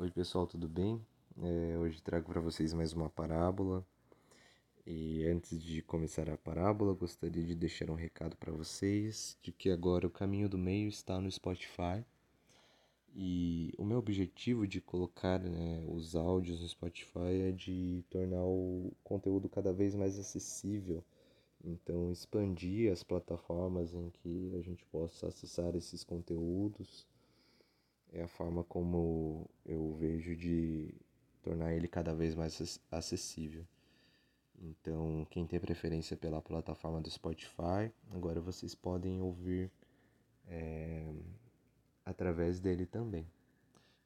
Oi pessoal, tudo bem? É, hoje trago para vocês mais uma parábola. E antes de começar a parábola, gostaria de deixar um recado para vocês de que agora o Caminho do Meio está no Spotify. E o meu objetivo de colocar né, os áudios no Spotify é de tornar o conteúdo cada vez mais acessível. Então, expandir as plataformas em que a gente possa acessar esses conteúdos é a forma como eu vejo de tornar ele cada vez mais acessível. Então, quem tem preferência pela plataforma do Spotify, agora vocês podem ouvir é, através dele também.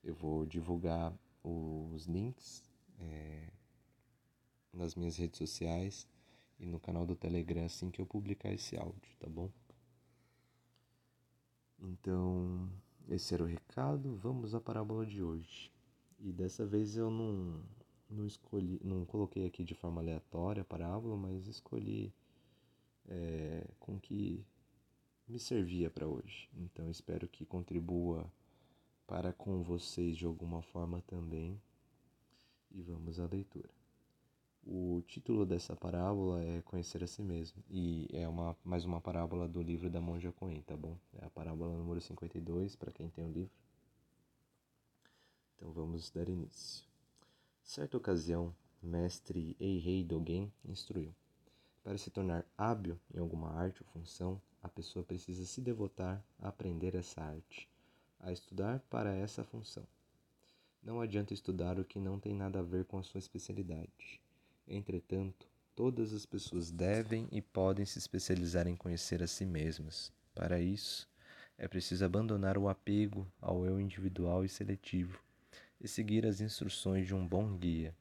Eu vou divulgar os links é, nas minhas redes sociais e no canal do Telegram assim que eu publicar esse áudio, tá bom? Então, esse era o recado. Vamos à parábola de hoje. E dessa vez eu não, não escolhi, não coloquei aqui de forma aleatória a parábola, mas escolhi é, com que me servia para hoje. Então espero que contribua para com vocês de alguma forma também. E vamos à leitura. O título dessa parábola é Conhecer a Si Mesmo e é uma, mais uma parábola do livro da Monja Coen, tá bom? É a parábola número 52 para quem tem o livro. Então vamos dar início. Certa ocasião, mestre Eihei Dogen instruiu: Para se tornar hábil em alguma arte ou função, a pessoa precisa se devotar a aprender essa arte, a estudar para essa função. Não adianta estudar o que não tem nada a ver com a sua especialidade Entretanto, todas as pessoas devem e podem se especializar em conhecer a si mesmas. Para isso, é preciso abandonar o apego ao eu individual e seletivo e seguir as instruções de um bom guia.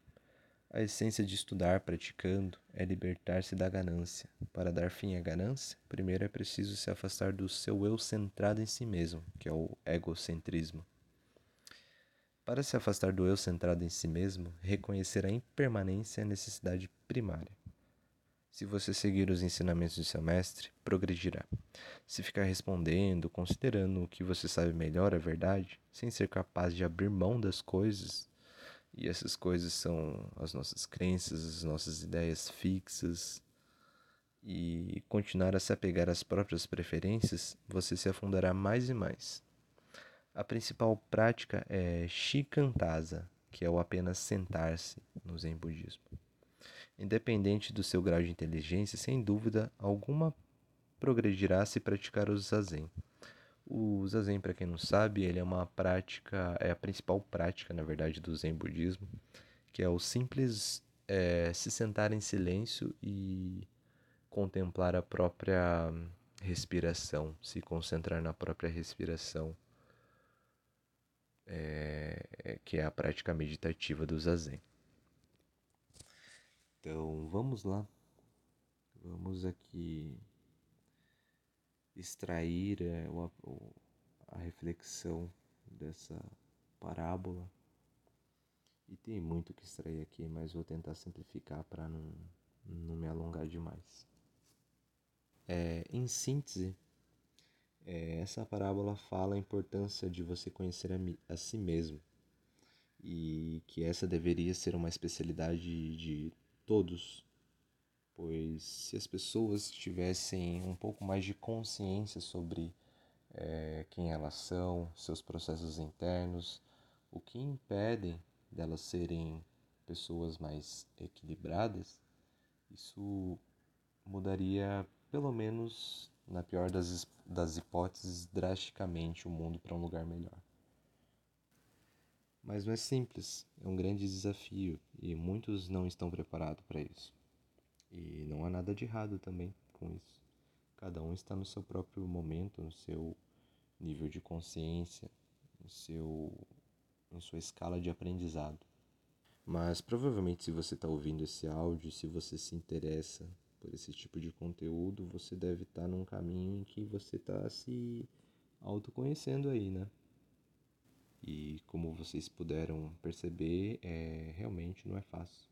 A essência de estudar praticando é libertar-se da ganância. Para dar fim à ganância, primeiro é preciso se afastar do seu eu centrado em si mesmo, que é o egocentrismo. Para se afastar do eu centrado em si mesmo, reconhecer a impermanência é a necessidade primária. Se você seguir os ensinamentos de seu mestre, progredirá. Se ficar respondendo, considerando o que você sabe melhor a verdade, sem ser capaz de abrir mão das coisas, e essas coisas são as nossas crenças, as nossas ideias fixas, e continuar a se apegar às próprias preferências, você se afundará mais e mais. A principal prática é shikantaza, que é o apenas sentar-se no Zen budismo. Independente do seu grau de inteligência, sem dúvida alguma progredirá se praticar o zazen. O zazen, para quem não sabe, ele é uma prática, é a principal prática, na verdade, do Zen budismo, que é o simples é, se sentar em silêncio e contemplar a própria respiração, se concentrar na própria respiração é, que é a prática meditativa do Zazen. Então vamos lá, vamos aqui extrair é, a reflexão dessa parábola. E tem muito que extrair aqui, mas vou tentar simplificar para não, não me alongar demais. É, em síntese, é, essa parábola fala a importância de você conhecer a, a, si mesmo. E que essa deveria ser uma especialidade de todos, pois se as pessoas tivessem um pouco mais de consciência sobre é, quem elas são, seus processos internos, o que impedem delas serem pessoas mais equilibradas, isso mudaria pelo menos na pior das, das hipóteses, drasticamente o mundo para um lugar melhor. Mas não é simples, é um grande desafio e muitos não estão preparados para isso. E não há nada de errado também com isso. Cada um está no seu próprio momento, no seu nível de consciência, no seu, em sua escala de aprendizado. Mas provavelmente, se você está ouvindo esse áudio, se você se interessa por esse tipo de conteúdo, você deve estar tá num caminho em que você está se autoconhecendo aí, né? E como vocês puderam perceber, é, realmente não é fácil.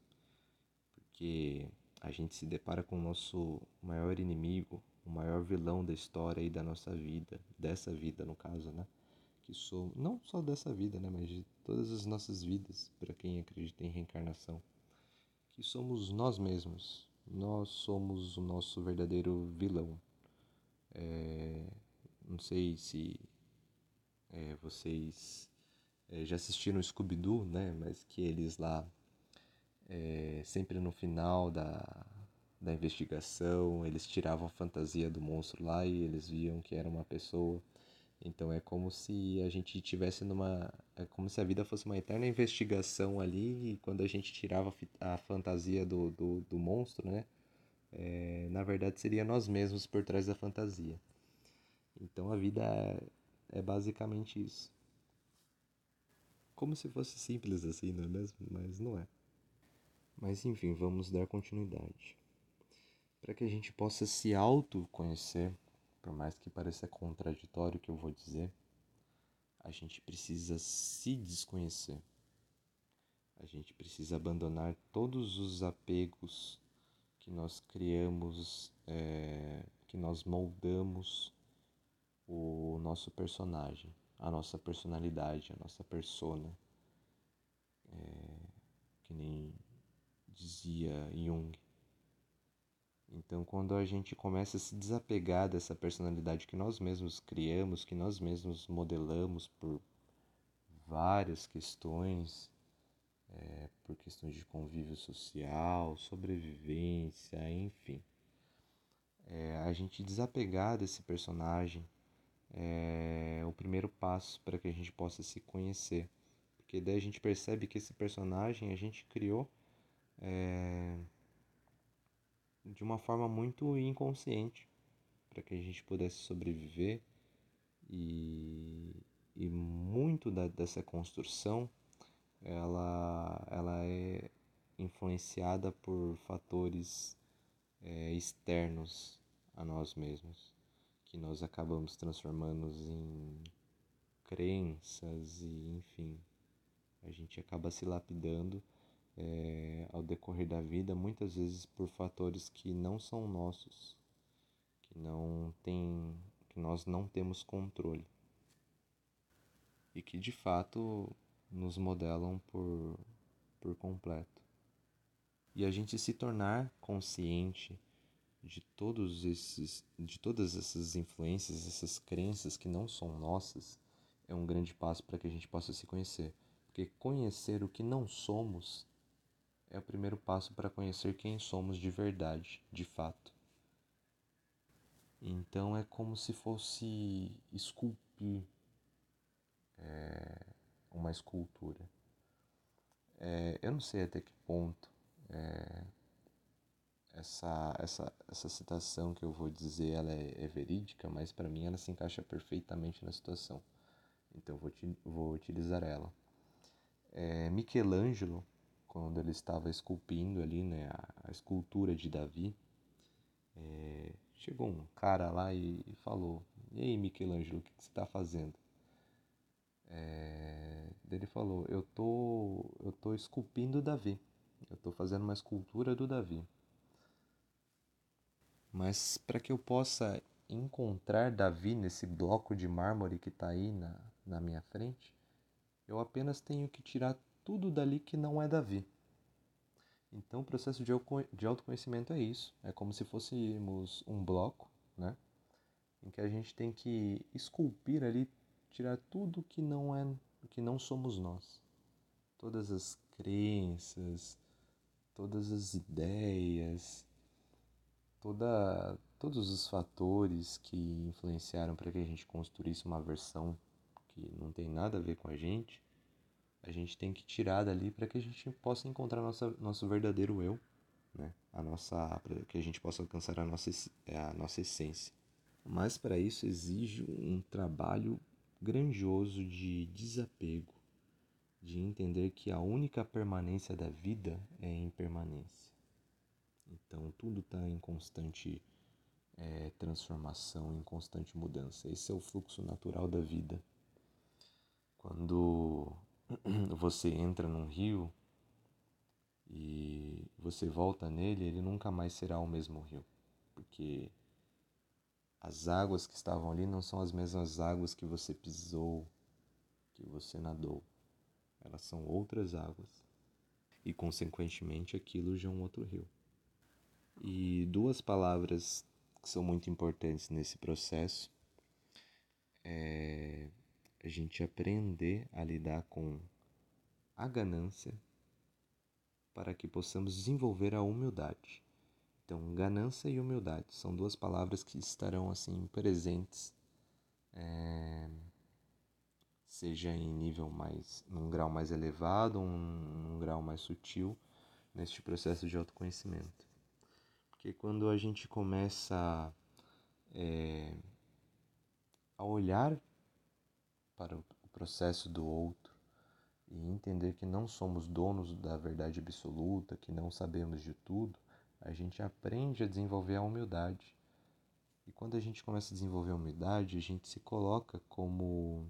Porque a gente se depara com o nosso maior inimigo, o maior vilão da história e da nossa vida, dessa vida no caso, né? Que sou não só dessa vida, né, mas de toda todas as nossas vidas, para quem acredita em reencarnação, que somos nós mesmos. Nós somos o nosso verdadeiro vilão. É, não sei se é, vocês é, já assistiram Scooby-Doo, né? Mas que eles lá, é, sempre no final da, da investigação, eles tiravam a fantasia do monstro lá e eles viam que era uma pessoa. Então é como se a gente tivesse numa. É como se a vida fosse uma eterna investigação ali e quando a gente tirava a fantasia do, do, do monstro, né? É, na verdade seria nós mesmos por trás da fantasia. Então a vida é, é basicamente isso. Como se fosse simples assim, não é mesmo? Mas não é. Mas enfim, vamos dar continuidade. Para que a gente possa se autoconhecer, por mais que pareça contraditório o que eu vou dizer, a gente precisa se desconhecer. A gente precisa abandonar todos os apegos que nós criamos, é, que nós moldamos o nosso personagem, a nossa personalidade, a nossa persona. É, que nem dizia Jung. Então, quando a gente começa a se desapegar dessa personalidade que nós mesmos criamos, que nós mesmos modelamos por várias questões, é, por questões de convívio social, sobrevivência, enfim. É, a gente desapegar desse personagem é o primeiro passo para que a gente possa se conhecer. Porque daí a gente percebe que esse personagem a gente criou é, de uma forma muito inconsciente para que a gente pudesse sobreviver. E, e muito da, dessa construção ela, ela é influenciada por fatores é, externos a nós mesmos, que nós acabamos transformando em crenças e enfim, a gente acaba se lapidando é, ao decorrer da vida, muitas vezes por fatores que não são nossos, que não tem, que nós não temos controle e que de fato nos modelam por, por completo. E a gente se tornar consciente de todos esses de todas essas influências, essas crenças que não são nossas, é um grande passo para que a gente possa se conhecer. Porque conhecer o que não somos é o primeiro passo para conhecer quem somos de verdade, de fato. Então é como se fosse esculpir é, uma escultura. É, eu não sei até que ponto é, essa, essa, essa citação que eu vou dizer ela é, é verídica, mas para mim ela se encaixa perfeitamente na situação. Então vou, vou utilizar ela. É, Michelangelo quando ele estava esculpindo ali, né, a, escultura de Davi, é, chegou um cara lá e, e, falou: E aí, Michelangelo, o que, que você está fazendo? É, ele falou: Eu tô, eu tô esculpindo Davi. Eu tô fazendo uma escultura do Davi. Mas para que eu possa encontrar Davi nesse bloco de mármore que está aí na, na minha frente, eu apenas tenho que tirar tudo dali que não é Davi. Então, o processo de autoconhecimento é isso. É como se fôssemos um bloco, né? Em que a gente tem que esculpir ali, tirar tudo que não é, que não somos nós. Todas as crenças, todas as ideias, toda, todos os fatores que influenciaram para que a gente construísse uma versão que não tem nada a ver com a gente a gente tem que tirar dali para que a gente possa encontrar nossa, nosso verdadeiro eu, né? A nossa, que a gente possa alcançar a nossa, a nossa essência. Mas para isso exige um trabalho grandioso de desapego, de entender que a única permanência da vida é impermanência. Então tudo está em constante é, transformação, em constante mudança. Esse é o fluxo natural da vida. Quando você entra num rio e você volta nele, ele nunca mais será o mesmo rio, porque as águas que estavam ali não são as mesmas águas que você pisou, que você nadou. elas são outras águas. E, consequentemente, aquilo já é um outro rio. E duas palavras que são muito importantes nesse processo é a gente aprender a lidar com a ganância para que possamos desenvolver a humildade. Então, ganância e humildade são duas palavras que estarão assim presentes, é, seja em nível mais, num grau mais elevado ou num grau mais sutil, neste processo de autoconhecimento. Porque quando a gente começa é, a olhar para o processo do outro e entender que não somos donos da verdade absoluta, que não sabemos de tudo, a gente aprende a desenvolver a humildade. E quando a gente começa a desenvolver a humildade, a gente se coloca como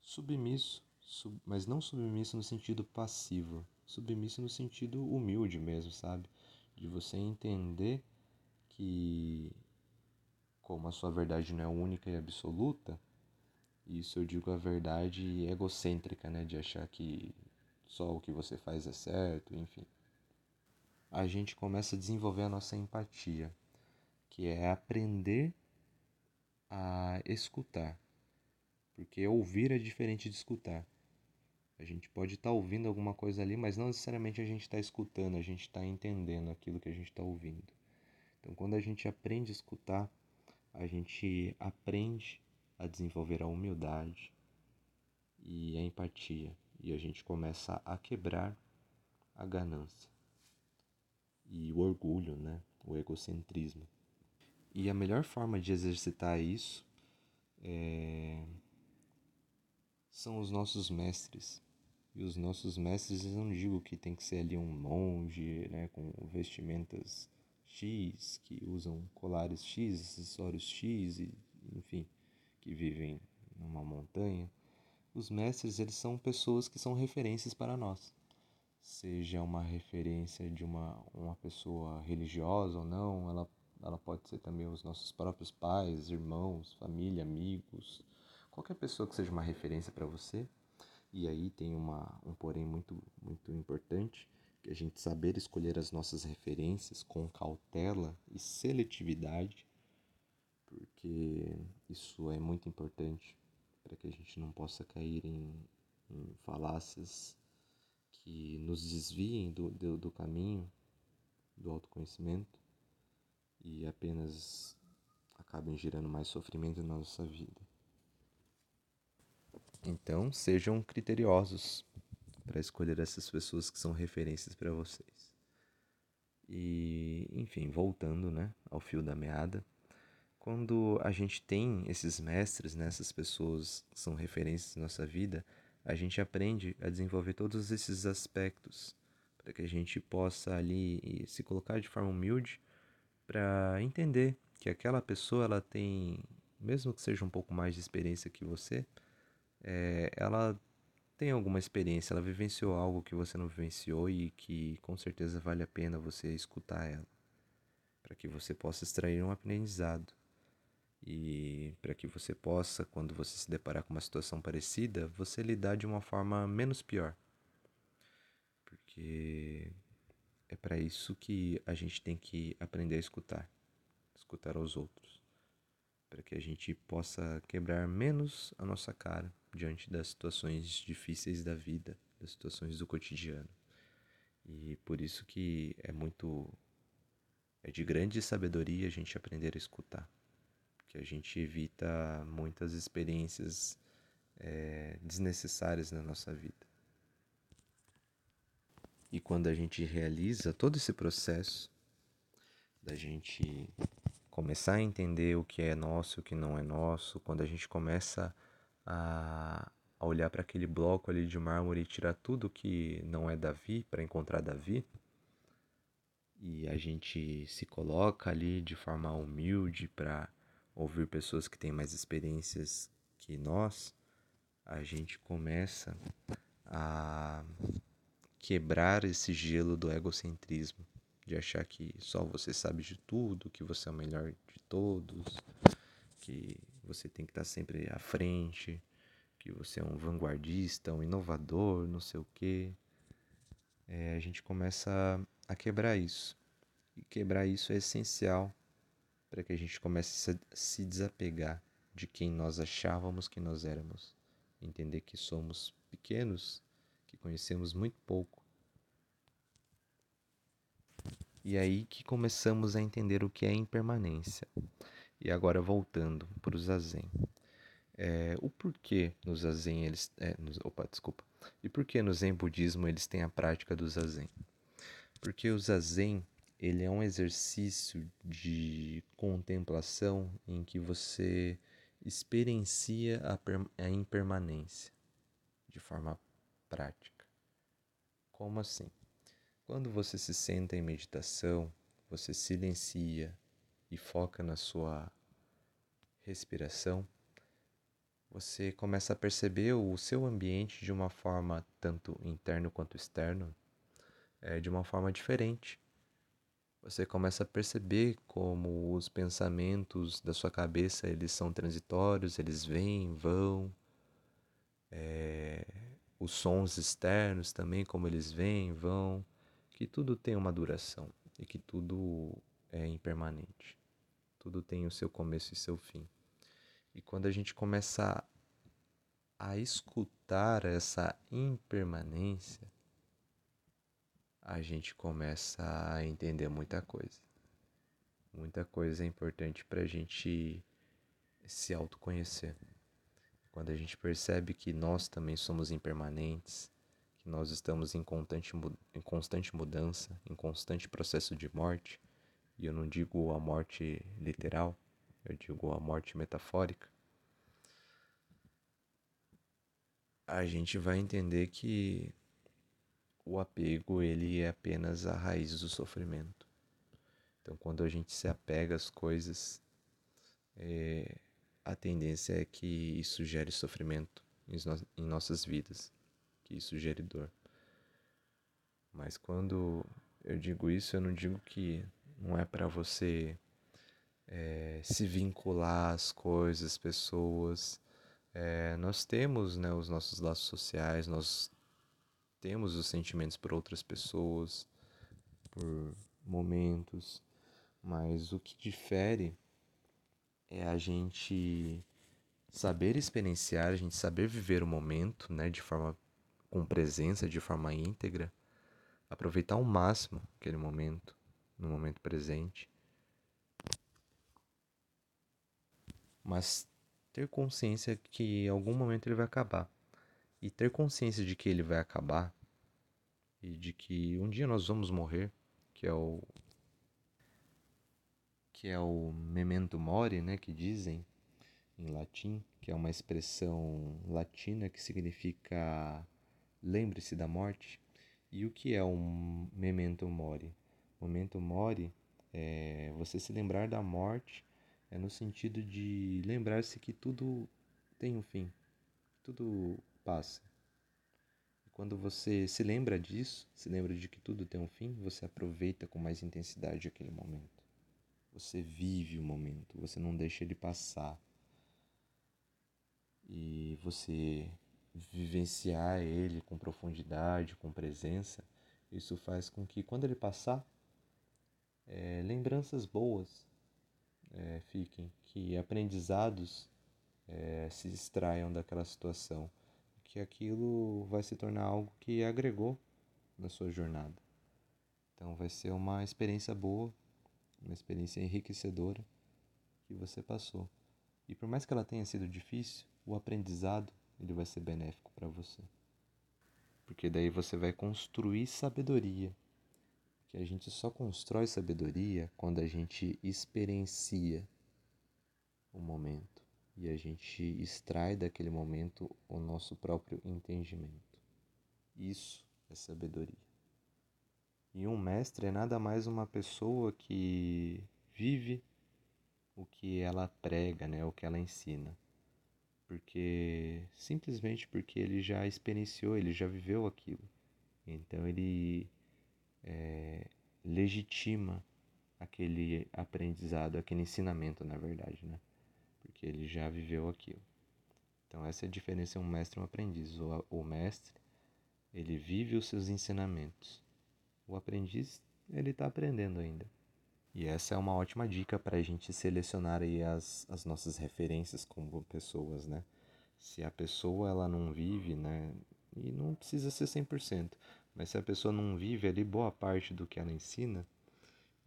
submisso, sub, mas não submisso no sentido passivo, submisso no sentido humilde mesmo, sabe? de você entender que, como a sua verdade não é única e absoluta, isso eu digo a verdade egocêntrica, né? De achar que só o que você faz é certo, enfim. A gente começa a desenvolver a nossa empatia, que é aprender a escutar. Porque ouvir é diferente de escutar. A gente pode estar tá ouvindo alguma coisa ali, mas não necessariamente a gente está escutando, a gente está entendendo aquilo que a gente está ouvindo. Então, quando a gente aprende a escutar, a gente aprende a desenvolver a humildade e a empatia, e a gente começa a quebrar a ganância e o orgulho, né? o egocentrismo. E a melhor forma de exercitar isso é... são os nossos mestres, e os nossos mestres, eu não digo que tem que ser ali um monge, né, com vestimentas X, que usam colares X, acessórios X, e, enfim, que vivem numa montanha. Os mestres, eles são pessoas que são referências para nós. Seja uma referência de uma, uma pessoa religiosa ou não, ela, ela pode ser também os nossos próprios pais, irmãos, família, amigos, qualquer pessoa que seja uma referência para você e aí tem uma, um porém muito, muito importante, que é a gente saber escolher as nossas referências com cautela e seletividade, porque isso é muito importante para que a gente não possa cair em, em falácias que nos desviem do, do, do caminho do autoconhecimento e apenas acabem gerando mais sofrimento na nossa vida. Então, sejam criteriosos para escolher essas pessoas que são referências para vocês. E, enfim, voltando né, ao fio da meada, quando a gente tem esses mestres, né, essas pessoas que são referências na nossa vida, a gente aprende a desenvolver todos esses aspectos para que a gente possa ali se colocar de forma humilde para entender que aquela pessoa ela tem, mesmo que seja um pouco mais de experiência que você, é, ela tem alguma experiência, ela vivenciou algo que você não vivenciou e que com certeza vale a pena você escutar ela, para que você possa extrair um aprendizado e para que você possa, quando você se deparar com uma situação parecida, você lidar de uma forma menos pior. Porque é para isso que a gente tem que aprender a escutar, escutar aos outros, para que a gente possa quebrar menos a nossa cara diante das situações difíceis da vida, das situações do cotidiano. E por isso que é muito é de grande sabedoria a gente aprender a escutar, que a gente evita muitas experiências é, desnecessárias na nossa vida. E quando a gente realiza todo esse processo da gente começar a entender o que é nosso e o que não é nosso, quando a gente começa a, a olhar para aquele bloco ali de mármore e tirar tudo que não é Davi para encontrar Davi. E a gente se coloca ali de forma humilde para ouvir pessoas que têm mais experiências que nós, a gente começa a quebrar esse gelo do egocentrismo, de achar que só você sabe de tudo, que você é o melhor de todos, que você tem que estar sempre à frente, que você é um vanguardista, um inovador, não sei o quê. É, a gente começa a quebrar isso. E quebrar isso é essencial para que a gente comece a se desapegar de quem nós achávamos que nós éramos. Entender que somos pequenos, que conhecemos muito pouco. E aí que começamos a entender o que é impermanência. E agora voltando para o zazen. É, o porquê no zazen eles. É, opa, desculpa. E por que no zen budismo eles têm a prática do zazen? Porque o zazen ele é um exercício de contemplação em que você experiencia a, a impermanência de forma prática. Como assim? Quando você se senta em meditação, você silencia e foca na sua respiração, você começa a perceber o seu ambiente de uma forma tanto interno quanto externo, é, de uma forma diferente. Você começa a perceber como os pensamentos da sua cabeça eles são transitórios, eles vêm, vão. É, os sons externos também, como eles vêm, vão. Que tudo tem uma duração e que tudo é impermanente. Tudo tem o seu começo e seu fim. E quando a gente começa a escutar essa impermanência, a gente começa a entender muita coisa. Muita coisa é importante para a gente se autoconhecer. Quando a gente percebe que nós também somos impermanentes, que nós estamos em constante, em constante mudança, em constante processo de morte, e eu não digo a morte literal, eu digo a morte metafórica, a gente vai entender que o apego ele é apenas a raiz do sofrimento. Então, quando a gente se apega às coisas, é, a tendência é que isso gere sofrimento em, no em nossas vidas, que isso gere dor. Mas quando eu digo isso, eu não digo que não é para você é, se vincular às coisas, pessoas. É, nós temos né, os nossos laços sociais, nós temos os sentimentos por outras pessoas, por momentos, mas o que difere é a gente saber experienciar, a gente saber viver o momento, né, de forma com presença, de forma íntegra, aproveitar ao máximo aquele momento, no momento presente. Mas ter consciência que em algum momento ele vai acabar. E ter consciência de que ele vai acabar e de que um dia nós vamos morrer, que é o que é o memento mori, né, que dizem em latim, que é uma expressão latina que significa lembre-se da morte. E o que é um memento mori? Memento mori é você se lembrar da morte, é no sentido de lembrar-se que tudo tem um fim, tudo passa. Quando você se lembra disso, se lembra de que tudo tem um fim, você aproveita com mais intensidade aquele momento. Você vive o momento, você não deixa ele passar. E você vivenciar ele com profundidade, com presença, isso faz com que quando ele passar, é, lembranças boas é, fiquem, que aprendizados é, se extraiam daquela situação que aquilo vai se tornar algo que agregou na sua jornada. Então vai ser uma experiência boa, uma experiência enriquecedora que você passou. E por mais que ela tenha sido difícil, o aprendizado ele vai ser benéfico para você. Porque daí você vai construir sabedoria. Que a gente só constrói sabedoria quando a gente experiencia o momento e a gente extrai daquele momento o nosso próprio entendimento. Isso é sabedoria. E um mestre é nada mais uma pessoa que vive o que ela prega, né, o que ela ensina. Porque simplesmente porque ele já experienciou, ele já viveu aquilo. Então ele é, legitima aquele aprendizado, aquele ensinamento, na verdade, né? Ele já viveu aquilo. Então essa é a diferença entre um mestre e um aprendiz. O, o mestre, ele vive os seus ensinamentos. O aprendiz, ele está aprendendo ainda. E essa é uma ótima dica para a gente selecionar aí as, as nossas referências como pessoas, né? Se a pessoa ela não vive, né? E não precisa ser 100%, mas se a pessoa não vive ali boa parte do que ela ensina,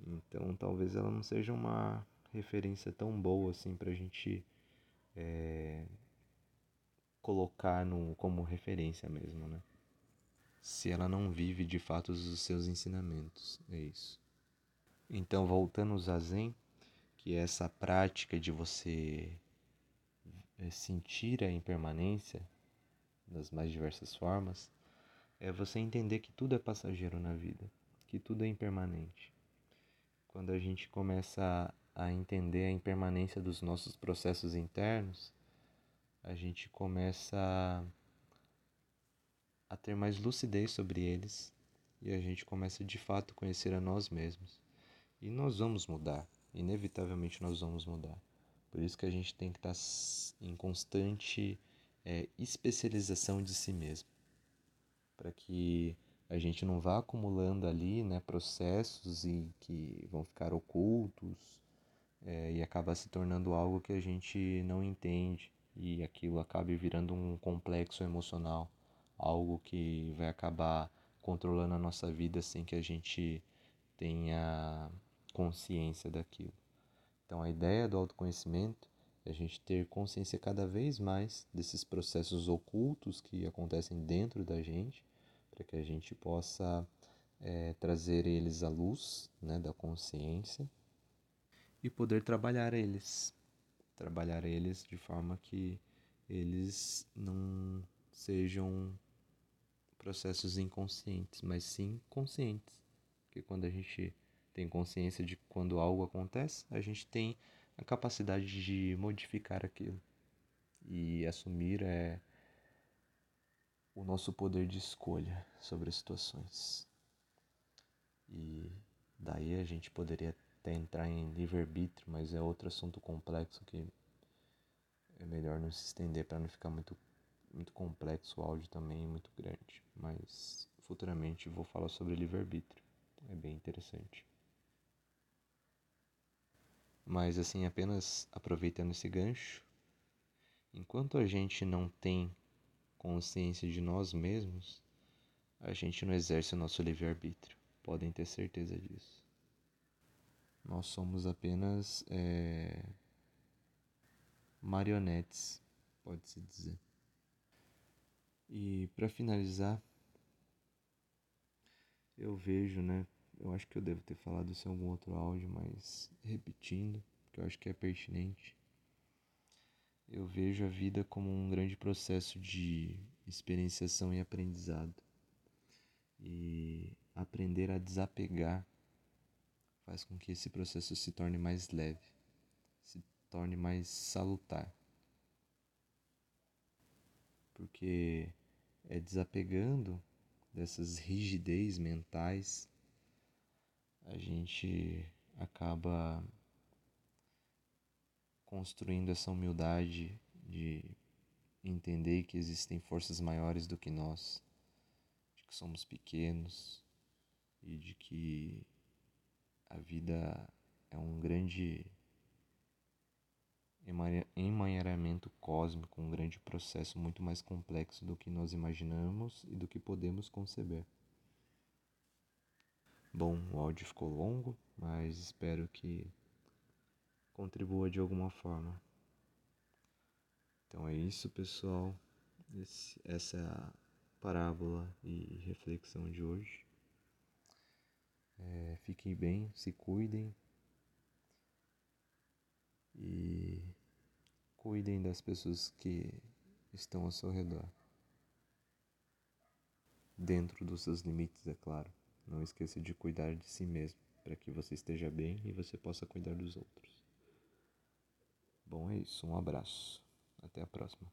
então talvez ela não seja uma referência tão boa assim para a gente é, colocar no, como referência mesmo, né? Se ela não vive de fato os seus ensinamentos, é isso. Então, voltando ao Zazen, que é essa prática de você é, sentir a impermanência das mais diversas formas, é você entender que tudo é passageiro na vida, que tudo é impermanente. Quando a gente começa a entender a impermanência dos nossos processos internos, a gente começa a ter mais lucidez sobre eles e a gente começa de fato a conhecer a nós mesmos. E nós vamos mudar, inevitavelmente nós vamos mudar. Por isso que a gente tem que estar em constante é, especialização de si mesmo, para que a gente não vá acumulando ali né, processos e que vão ficar ocultos é, e acabar se tornando algo que a gente não entende e aquilo acabe virando um complexo emocional, algo que vai acabar controlando a nossa vida sem que a gente tenha consciência daquilo. Então, a ideia do autoconhecimento é a gente ter consciência cada vez mais desses processos ocultos que acontecem dentro da gente, para que a gente possa é, trazer eles à luz né, da consciência e poder trabalhar eles. Trabalhar eles de forma que eles não sejam processos inconscientes, mas sim conscientes. Porque quando a gente tem consciência de quando algo acontece, a gente tem a capacidade de modificar aquilo e assumir é, o nosso poder de escolha sobre as situações. E daí a gente poderia até entrar em livre-arbítrio, mas é outro assunto complexo que é melhor não se estender para não ficar muito, muito complexo o áudio também, muito grande. Mas futuramente vou falar sobre livre-arbítrio. É bem interessante. Mas assim, apenas aproveitando esse gancho, enquanto a gente não tem consciência de nós mesmos, a gente não exerce o nosso livre-arbítrio. Podem ter certeza disso. Nós somos apenas é, marionetes, pode-se dizer. E para finalizar, eu vejo, né, eu acho que eu devo ter falado isso em algum outro áudio, mas repetindo, porque eu acho que é pertinente. Eu vejo a vida como um grande processo de experienciação e aprendizado. E aprender a desapegar faz com que esse processo se torne mais leve, se torne mais salutar. Porque é desapegando dessas rigidez mentais a gente acaba construindo essa humildade de entender que existem forças maiores do que nós, de que somos pequenos e de que a vida é um grande emaranhamento cósmico, um grande processo muito mais complexo do que nós imaginamos e do que podemos conceber. Bom, o áudio ficou longo, mas espero que contribua de alguma forma. Então é isso, pessoal. Esse, essa é a parábola e reflexão de hoje. É, fiquem bem, se cuidem e cuidem das pessoas que estão ao seu redor. Dentro dos seus limites, é claro. Não esqueça de cuidar de si mesmo, para que você esteja bem e você possa cuidar dos outros. Bom, é isso. Um abraço. Até a próxima.